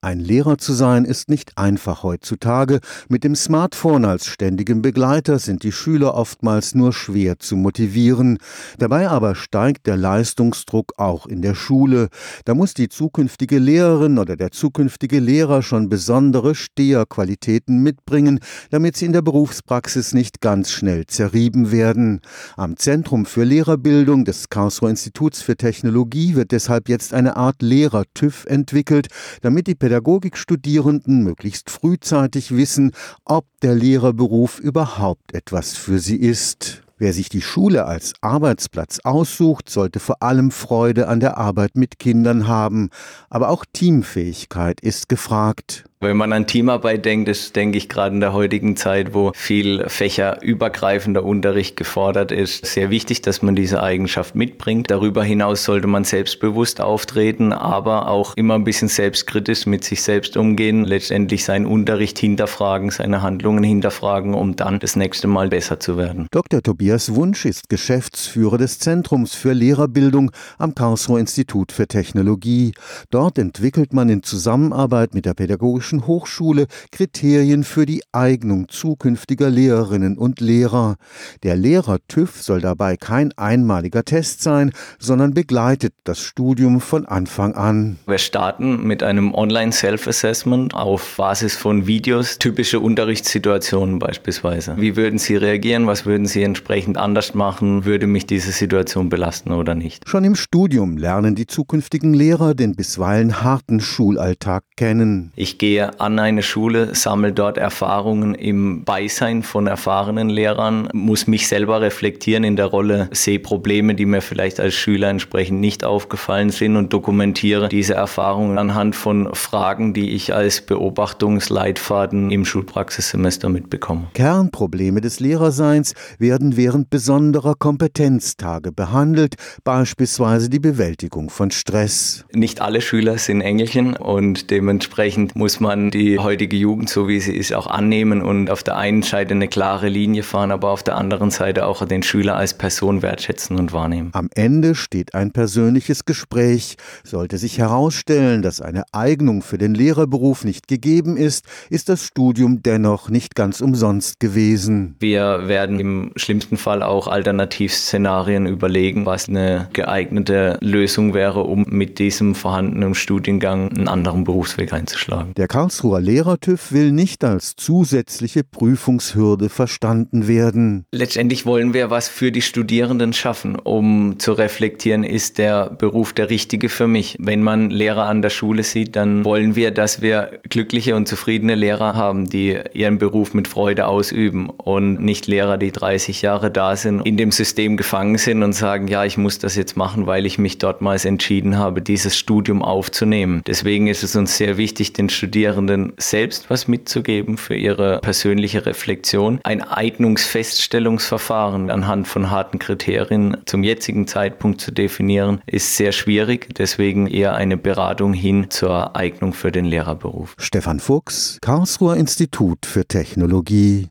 Ein Lehrer zu sein ist nicht einfach heutzutage. Mit dem Smartphone als ständigem Begleiter sind die Schüler oftmals nur schwer zu motivieren. Dabei aber steigt der Leistungsdruck auch in der Schule. Da muss die zukünftige Lehrerin oder der zukünftige Lehrer schon besondere Steherqualitäten mitbringen, damit sie in der Berufspraxis nicht ganz schnell zerrieben werden. Am Zentrum für Lehrerbildung des Karlsruher Instituts für Technologie wird deshalb jetzt eine Art Lehrer-TÜV entwickelt, damit die Pädagogikstudierenden möglichst frühzeitig wissen, ob der Lehrerberuf überhaupt etwas für sie ist. Wer sich die Schule als Arbeitsplatz aussucht, sollte vor allem Freude an der Arbeit mit Kindern haben, aber auch Teamfähigkeit ist gefragt. Wenn man an Teamarbeit denkt, ist, denke ich, gerade in der heutigen Zeit, wo viel fächerübergreifender Unterricht gefordert ist, sehr wichtig, dass man diese Eigenschaft mitbringt. Darüber hinaus sollte man selbstbewusst auftreten, aber auch immer ein bisschen selbstkritisch mit sich selbst umgehen, letztendlich seinen Unterricht hinterfragen, seine Handlungen hinterfragen, um dann das nächste Mal besser zu werden. Dr. Tobias Wunsch ist Geschäftsführer des Zentrums für Lehrerbildung am Karlsruher Institut für Technologie. Dort entwickelt man in Zusammenarbeit mit der Pädagogischen Pädagogischen Hochschule Kriterien für die Eignung zukünftiger Lehrerinnen und Lehrer. Der Lehrer-TÜV soll dabei kein einmaliger Test sein, sondern begleitet das Studium von Anfang an. Wir starten mit einem Online-Self-Assessment auf Basis von Videos, typische Unterrichtssituationen beispielsweise. Wie würden Sie reagieren? Was würden Sie entsprechend anders machen? Würde mich diese Situation belasten oder nicht? Schon im Studium lernen die zukünftigen Lehrer den bisweilen harten Schulalltag kennen. Ich gehe gehe an eine Schule, sammle dort Erfahrungen im Beisein von erfahrenen Lehrern, muss mich selber reflektieren in der Rolle, sehe Probleme, die mir vielleicht als Schüler entsprechend nicht aufgefallen sind und dokumentiere diese Erfahrungen anhand von Fragen, die ich als Beobachtungsleitfaden im Schulpraxissemester mitbekomme. Kernprobleme des Lehrerseins werden während besonderer Kompetenztage behandelt, beispielsweise die Bewältigung von Stress. Nicht alle Schüler sind Engelchen und dementsprechend muss man man die heutige Jugend, so wie sie ist, auch annehmen und auf der einen Seite eine klare Linie fahren, aber auf der anderen Seite auch den Schüler als Person wertschätzen und wahrnehmen. Am Ende steht ein persönliches Gespräch. Sollte sich herausstellen, dass eine Eignung für den Lehrerberuf nicht gegeben ist, ist das Studium dennoch nicht ganz umsonst gewesen. Wir werden im schlimmsten Fall auch Alternativszenarien überlegen, was eine geeignete Lösung wäre, um mit diesem vorhandenen Studiengang einen anderen Berufsweg einzuschlagen. Der Karlsruher Lehrertüv will nicht als zusätzliche Prüfungshürde verstanden werden. Letztendlich wollen wir was für die Studierenden schaffen, um zu reflektieren, ist der Beruf der richtige für mich. Wenn man Lehrer an der Schule sieht, dann wollen wir, dass wir glückliche und zufriedene Lehrer haben, die ihren Beruf mit Freude ausüben und nicht Lehrer, die 30 Jahre da sind, in dem System gefangen sind und sagen, ja, ich muss das jetzt machen, weil ich mich dortmals entschieden habe, dieses Studium aufzunehmen. Deswegen ist es uns sehr wichtig, den Studierenden Studierenden selbst was mitzugeben für ihre persönliche Reflexion. Ein Eignungsfeststellungsverfahren anhand von harten Kriterien zum jetzigen Zeitpunkt zu definieren, ist sehr schwierig. Deswegen eher eine Beratung hin zur Eignung für den Lehrerberuf. Stefan Fuchs, Karlsruher Institut für Technologie.